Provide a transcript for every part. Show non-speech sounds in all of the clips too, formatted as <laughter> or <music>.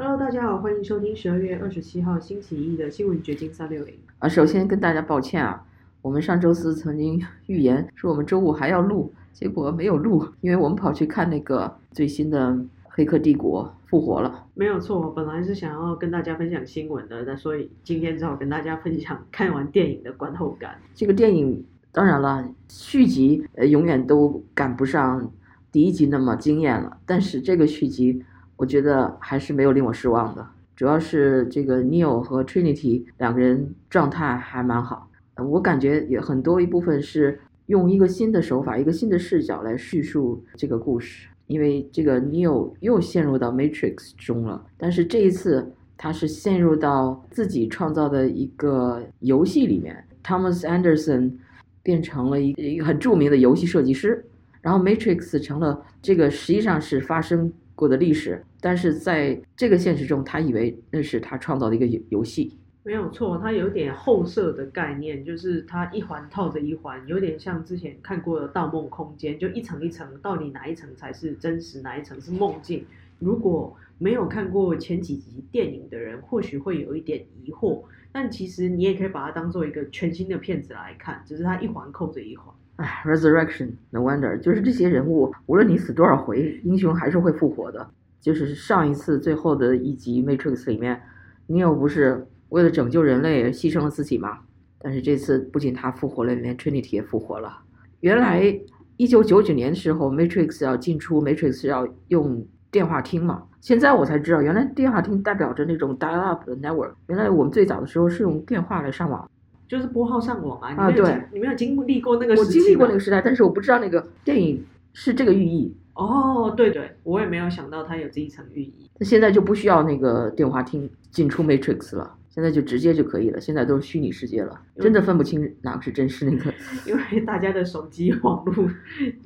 Hello，大家好，欢迎收听十二月二十七号星期一的新闻掘金三六零。啊，首先跟大家抱歉啊，我们上周四曾经预言说我们周五还要录，结果没有录，因为我们跑去看那个最新的《黑客帝国》复活了。没有错，我本来是想要跟大家分享新闻的，那所以今天只好跟大家分享看完电影的观后感。这个电影当然了，续集呃永远都赶不上第一集那么惊艳了，但是这个续集我觉得还是没有令我失望的，主要是这个 Neo 和 Trinity 两个人状态还蛮好，我感觉也很多一部分是用一个新的手法、一个新的视角来叙述这个故事，因为这个 Neo 又陷入到 Matrix 中了，但是这一次他是陷入到自己创造的一个游戏里面，Thomas Anderson 变成了一个一个很著名的游戏设计师，然后 Matrix 成了这个实际上是发生过的历史，但是在这个现实中，他以为那是他创造的一个游游戏。没有错，它有点后设的概念，就是它一环套着一环，有点像之前看过的《盗梦空间》，就一层一层，到底哪一层才是真实，哪一层是梦境？如果没有看过前几集电影的人，或许会有一点疑惑，但其实你也可以把它当做一个全新的片子来看，只是它一环扣着一环。哎，Resurrection No Wonder，就是这些人物，无论你死多少回，英雄还是会复活的。就是上一次最后的一集 Matrix 里面，Neo 不是为了拯救人类牺牲了自己吗？但是这次不仅他复活了，连 Trinity 也复活了。原来一九九九年的时候，Matrix 要进出 Matrix 要用电话听嘛，现在我才知道，原来电话厅代表着那种 dial-up 的 network。原来我们最早的时候是用电话来上网。就是拨号上网啊！你啊没有经对你没有经历过那个我时期经历过那个时代，但是我不知道那个电影是这个寓意。哦，对对，我也没有想到它有这一层寓意。那现在就不需要那个电话听进出 Matrix 了，现在就直接就可以了。现在都是虚拟世界了，真的分不清哪个是真实，那个 <laughs> 因为大家的手机网络，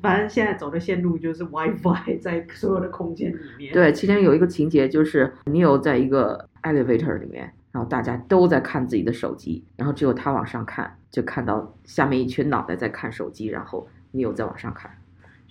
反正现在走的线路就是 WiFi，<laughs> 在所有的空间里面。，对。其中有一个情节就是 Neo 在一个 elevator 里面，然后大家都在看自己的手机，然后只有他往上看，就看到下面一群脑袋在看手机，然后 Neo 在往上看。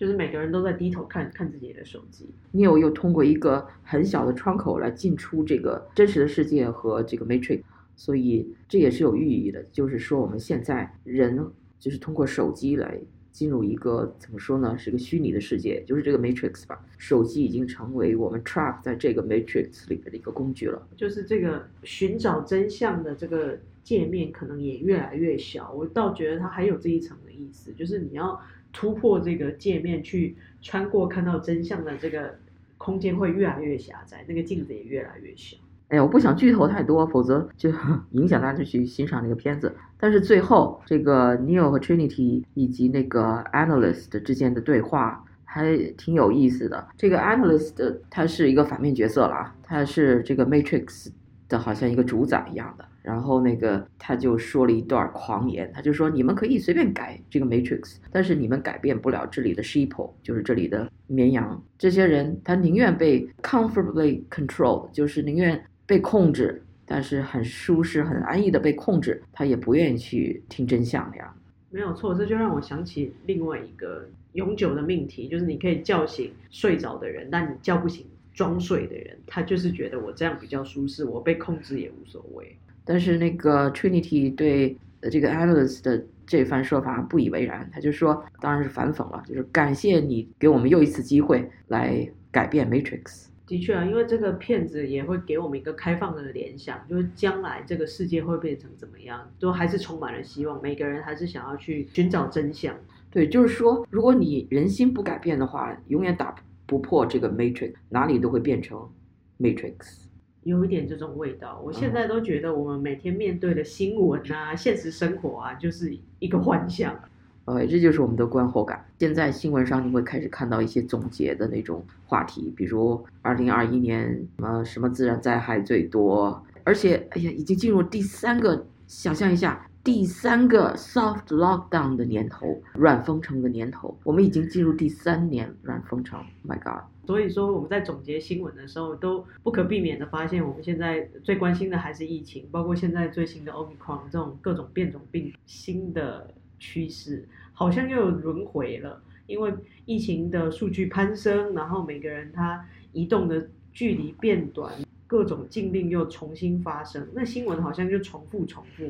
就是每个人都在低头看看自己的手机。Neo 又通过一个很小的窗口来进出这个真实的世界和这个 Matrix，所以这也是有寓意的，就是说我们现在人就是通过手机来进入一个怎么说呢，是个虚拟的世界，就是这个 Matrix 吧。手机已经成为我们 trap 在这个 Matrix 里面的一个工具了。就是这个寻找真相的这个界面可能也越来越小。我倒觉得它还有这一层的意思，就是你要突破这个界面去穿过看到真相的这个空间会越来越狭窄，那个镜子也越来越小。哎呀，我不想剧透太多，否则就影响大家去欣赏那个片子。但是最后，这个 Neo 和 Trinity 以及那个 Analyst 之间的对话还挺有意思的。这个 Analyst 他是一个反面角色了啊，他是这个 Matrix 的好像一个主宰一样的。然后那个他就说了一段狂言，他就说你们可以随便改这个 Matrix，但是你们改变不了这里的 sheep，就是这里的绵羊。这些人他宁愿被 comfortably controlled，就是宁愿被控制，但是很舒适、很安逸的被控制，他也不愿意去听真相那样。没有错，这就让我想起另外一个永久的命题，就是你可以叫醒睡着的人，但你叫不醒装睡的人。他就是觉得我这样比较舒适，我被控制也无所谓。但是那个 Trinity 对呃这个 Analyst 的这番说法不以为然，他就说，当然是反讽了，就是感谢你给我们又一次机会来改变 Matrix。的确啊，因为这个片子也会给我们一个开放的联想，就是将来这个世界会变成怎么样，都还是充满了希望。每个人还是想要去寻找真相。对，就是说，如果你人心不改变的话，永远打不破这个 Matrix，哪里都会变成 Matrix。有一点这种味道，我现在都觉得我们每天面对的新闻啊、现实生活啊，就是一个幻象。呃，这就是我们的观后感。现在新闻上你会开始看到一些总结的那种话题，比如二零二一年什么什么自然灾害最多，而且哎呀，已经进入第三个，想象一下，第三个 soft lockdown 的年头，软封城的年头，我们已经进入第三年软封城。My God！所以说我们在总结新闻的时候，都不可避免的发现，我们现在最关心的还是疫情，包括现在最新的 Omicron 这种各种变种病新的趋势，好像又轮回了。因为疫情的数据攀升，然后每个人他移动的距离变短，各种禁令又重新发生，那新闻好像就重复重复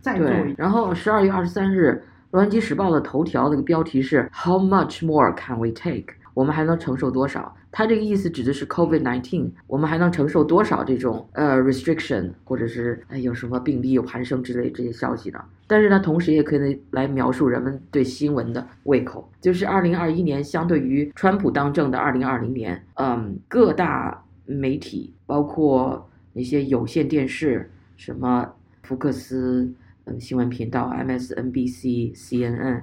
再做一对，然后十二月二十三日，《洛杉矶时报》的头条那个标题是 “How much more can we take？” 我们还能承受多少？它这个意思指的是 COVID-19，我们还能承受多少这种呃 restriction，或者是哎有什么病例有攀升之类这些消息呢？但是呢同时也可以来描述人们对新闻的胃口，就是二零二一年相对于川普当政的二零二零年，嗯，各大媒体包括那些有线电视，什么福克斯。嗯，新闻频道 MSNBC、CNN，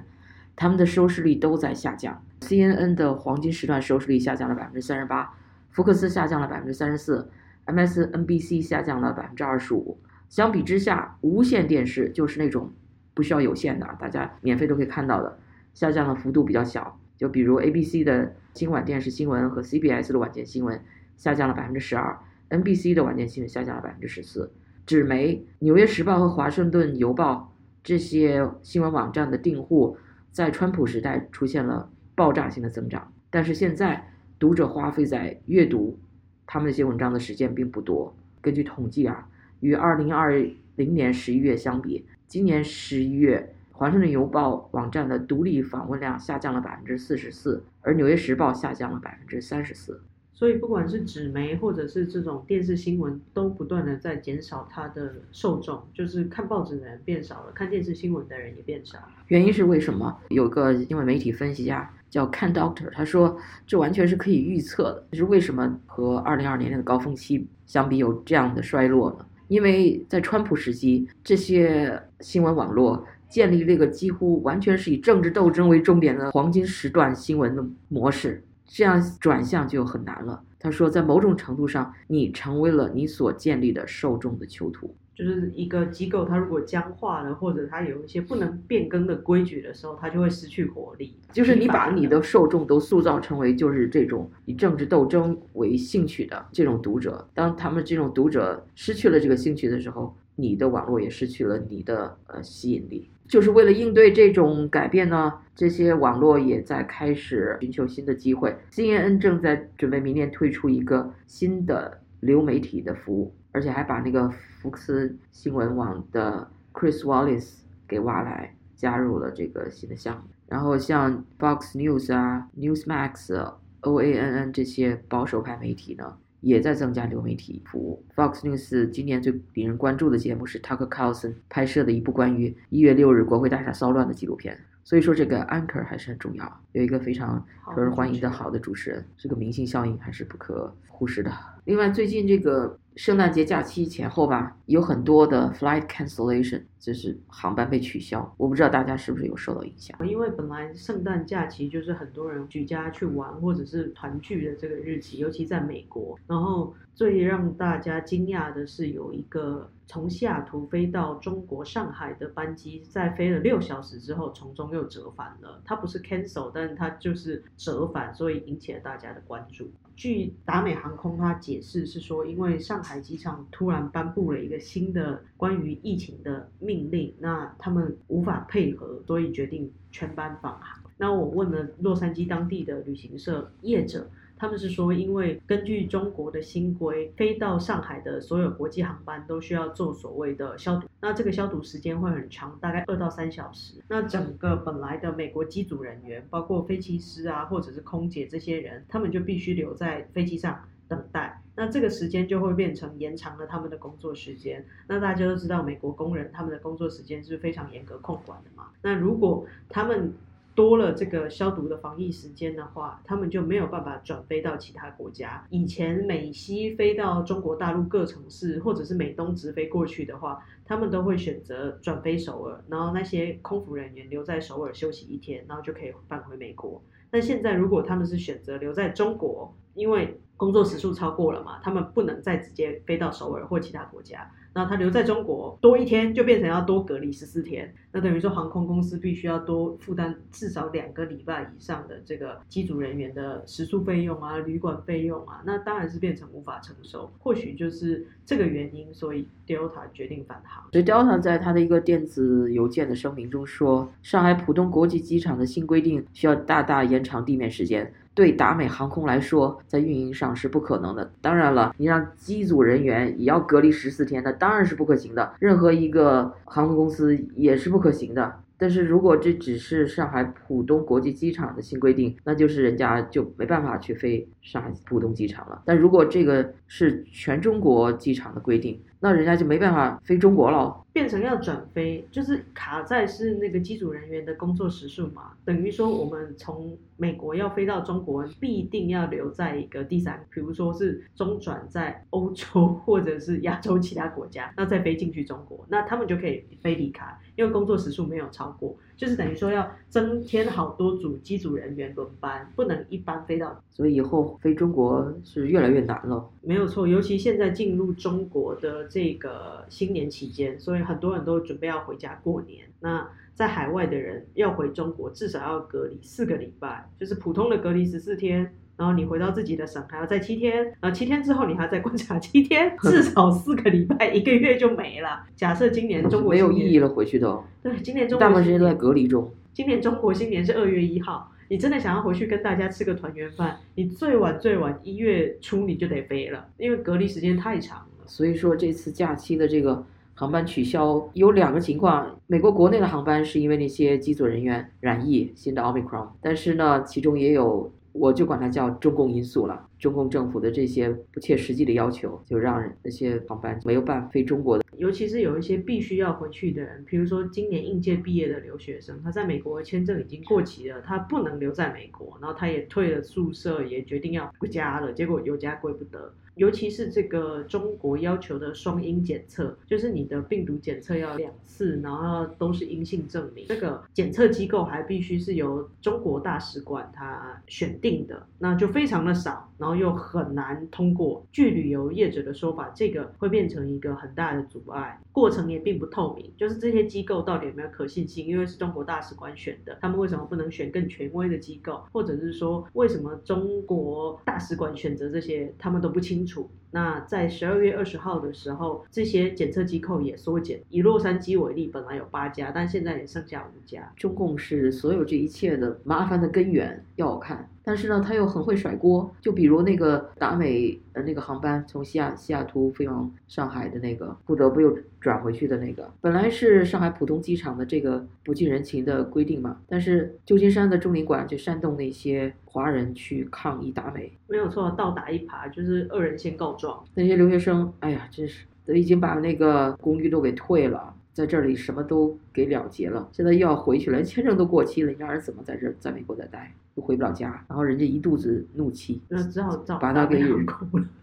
他们的收视率都在下降。CNN 的黄金时段收视率下降了百分之三十八，福克斯下降了百分之三十四，MSNBC 下降了百分之二十五。相比之下，无线电视就是那种不需要有线的，大家免费都可以看到的，下降的幅度比较小。就比如 ABC 的今晚电视新闻和 CBS 的晚间新闻下降了百分之十二，NBC 的晚间新闻下降了百分之十四。纸媒《纽约时报》和《华盛顿邮报》这些新闻网站的订户，在川普时代出现了爆炸性的增长，但是现在读者花费在阅读他们那些文章的时间并不多。根据统计啊，与2020年11月相比，今年11月《华盛顿邮报》网站的独立访问量下降了百分之四十四，而《纽约时报》下降了百分之三十四。所以不管是纸媒或者是这种电视新闻，都不断的在减少它的受众，就是看报纸的人变少了，看电视新闻的人也变少。原因是为什么？有个新闻媒体分析家叫 Ken Doctor，他说这完全是可以预测的。就是为什么和二零二年的高峰期相比有这样的衰落呢？因为在川普时期，这些新闻网络建立了一个几乎完全是以政治斗争为重点的黄金时段新闻的模式。这样转向就很难了。他说，在某种程度上，你成为了你所建立的受众的囚徒。就是一个机构，它如果僵化了，或者它有一些不能变更的规矩的时候，它就会失去活力。就是你把你的受众都塑造成为就是这种以政治斗争为兴趣的这种读者，当他们这种读者失去了这个兴趣的时候，你的网络也失去了你的呃吸引力。就是为了应对这种改变呢，这些网络也在开始寻求新的机会。CNN 正在准备明年推出一个新的流媒体的服务，而且还把那个福克斯新闻网的 Chris Wallace 给挖来，加入了这个新的项目。然后像 Fox News 啊、Newsmax、OANN 这些保守派媒体呢。也在增加流媒体服务。Fox News 今年最引人关注的节目是 Tucker Carlson 拍摄的一部关于一月六日国会大厦骚乱的纪录片。所以说，这个 anchor 还是很重要，有一个非常受人欢迎的好的主持人，这个明星效应还是不可忽视的。另外，最近这个圣诞节假期前后吧，有很多的 flight cancellation，就是航班被取消。我不知道大家是不是有受到影响？因为本来圣诞假期就是很多人举家去玩或者是团聚的这个日期，尤其在美国。然后最让大家惊讶的是，有一个从西雅图飞到中国上海的班机，在飞了六小时之后，从中又折返了。它不是 cancel，但它就是折返，所以引起了大家的关注。据达美航空它解释是说，因为上海机场突然颁布了一个新的关于疫情的命令，那他们无法配合，所以决定全班返航。那我问了洛杉矶当地的旅行社业者。他们是说，因为根据中国的新规，飞到上海的所有国际航班都需要做所谓的消毒，那这个消毒时间会很长，大概二到三小时。那整个本来的美国机组人员，包括飞机师啊，或者是空姐这些人，他们就必须留在飞机上等待。那这个时间就会变成延长了他们的工作时间。那大家都知道，美国工人他们的工作时间是非常严格控管的嘛。那如果他们多了这个消毒的防疫时间的话，他们就没有办法转飞到其他国家。以前美西飞到中国大陆各城市，或者是美东直飞过去的话，他们都会选择转飞首尔，然后那些空服人员留在首尔休息一天，然后就可以返回美国。但现在如果他们是选择留在中国，因为工作时数超过了嘛，他们不能再直接飞到首尔或其他国家。那他留在中国多一天，就变成要多隔离十四天。那等于说航空公司必须要多负担至少两个礼拜以上的这个机组人员的食宿费用啊、旅馆费用啊，那当然是变成无法承受。或许就是这个原因，所以 Delta 决定返航。所以 Delta 在他的一个电子邮件的声明中说，上海浦东国际机场的新规定需要大大延长地面时间。对达美航空来说，在运营上。上是不可能的。当然了，你让机组人员也要隔离十四天，那当然是不可行的。任何一个航空公司也是不可行的。但是如果这只是上海浦东国际机场的新规定，那就是人家就没办法去飞上海浦东机场了。但如果这个是全中国机场的规定，那人家就没办法飞中国了。变成要转飞，就是卡在是那个机组人员的工作时数嘛，等于说我们从美国要飞到中国，必定要留在一个第三，比如说是中转在欧洲或者是亚洲其他国家，那再飞进去中国，那他们就可以飞离开，因为工作时数没有超过，就是等于说要增添好多组机组人员轮班，不能一班飞到，所以以后飞中国是越来越难了。没有错，尤其现在进入中国的这个新年期间，所以。很多人都准备要回家过年，那在海外的人要回中国，至少要隔离四个礼拜，就是普通的隔离十四天，然后你回到自己的省还要再七天，然后七天之后你还要再观察七天，至少四个礼拜，一个月就没了。假设今年中国没有意义了，回去都对，今年中国大部分时间都在隔离中。今年中国新年是二月一号，你真的想要回去跟大家吃个团圆饭，你最晚最晚一月初你就得飞了，因为隔离时间太长了。所以说这次假期的这个。航班取消有两个情况，美国国内的航班是因为那些机组人员染疫新的奥密克戎，但是呢，其中也有，我就管它叫中共因素了。中共政府的这些不切实际的要求，就让那些航班没有办法飞中国的。尤其是有一些必须要回去的人，比如说今年应届毕业的留学生，他在美国签证已经过期了，他不能留在美国，然后他也退了宿舍，也决定要回家了，结果有家归不得。尤其是这个中国要求的双阴检测，就是你的病毒检测要两次，然后都是阴性证明。这个检测机构还必须是由中国大使馆他选定的，那就非常的少，然后又很难通过。据旅游业者的说法，这个会变成一个很大的阻碍，过程也并不透明。就是这些机构到底有没有可信性？因为是中国大使馆选的，他们为什么不能选更权威的机构？或者是说，为什么中国大使馆选择这些，他们都不清？清楚。那在十二月二十号的时候，这些检测机构也缩减。以洛杉矶为例，本来有八家，但现在也剩下五家。中共是所有这一切的麻烦的根源，要我看。但是呢，他又很会甩锅。就比如那个达美呃那个航班从西雅西雅图飞往上海的那个，不得不又转回去的那个，本来是上海浦东机场的这个不近人情的规定嘛。但是旧金山的中领馆就煽动那些华人去抗议达美，没有错，倒打一耙，就是恶人先告状。那些留学生，哎呀，真是都已经把那个公寓都给退了。在这里什么都给了结了，现在又要回去了，签证都过期了，你让人怎么在这在美国再待？又回不了家，然后人家一肚子怒气，那只好把他给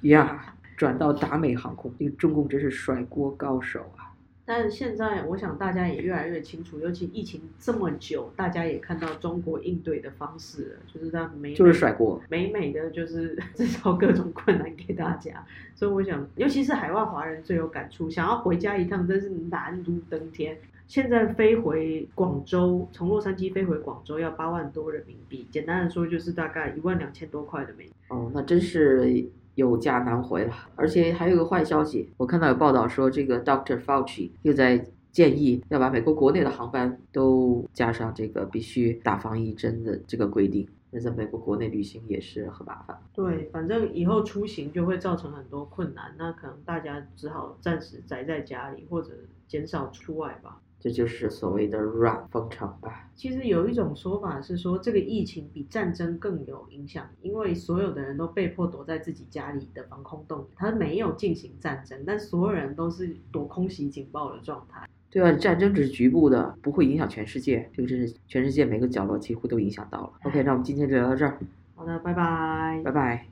呀转到达美航空，这个中共真是甩锅高手啊！但是现在，我想大家也越来越清楚，尤其疫情这么久，大家也看到中国应对的方式了，就是让美就是甩锅，美美的就是 <laughs> 制造各种困难给大家。所以我想，尤其是海外华人最有感触，想要回家一趟真是难如登天。现在飞回广州，从洛杉矶飞回广州要八万多人民币，简单的说就是大概一万两千多块的美。哦，那真是。有家难回了，而且还有个坏消息，我看到有报道说，这个 Doctor Fauci 又在建议要把美国国内的航班都加上这个必须打防疫针的这个规定，那在美国国内旅行也是很麻烦。对，反正以后出行就会造成很多困难，那可能大家只好暂时宅在家里或者减少出外吧。这就是所谓的软封城吧。其实有一种说法是说，这个疫情比战争更有影响，因为所有的人都被迫躲在自己家里的防空洞里。他没有进行战争，但所有人都是躲空袭警报的状态。对啊，战争只是局部的，不会影响全世界。这个真是全世界每个角落几乎都影响到了。OK，那我们今天就聊到这儿。好的，拜拜。拜拜。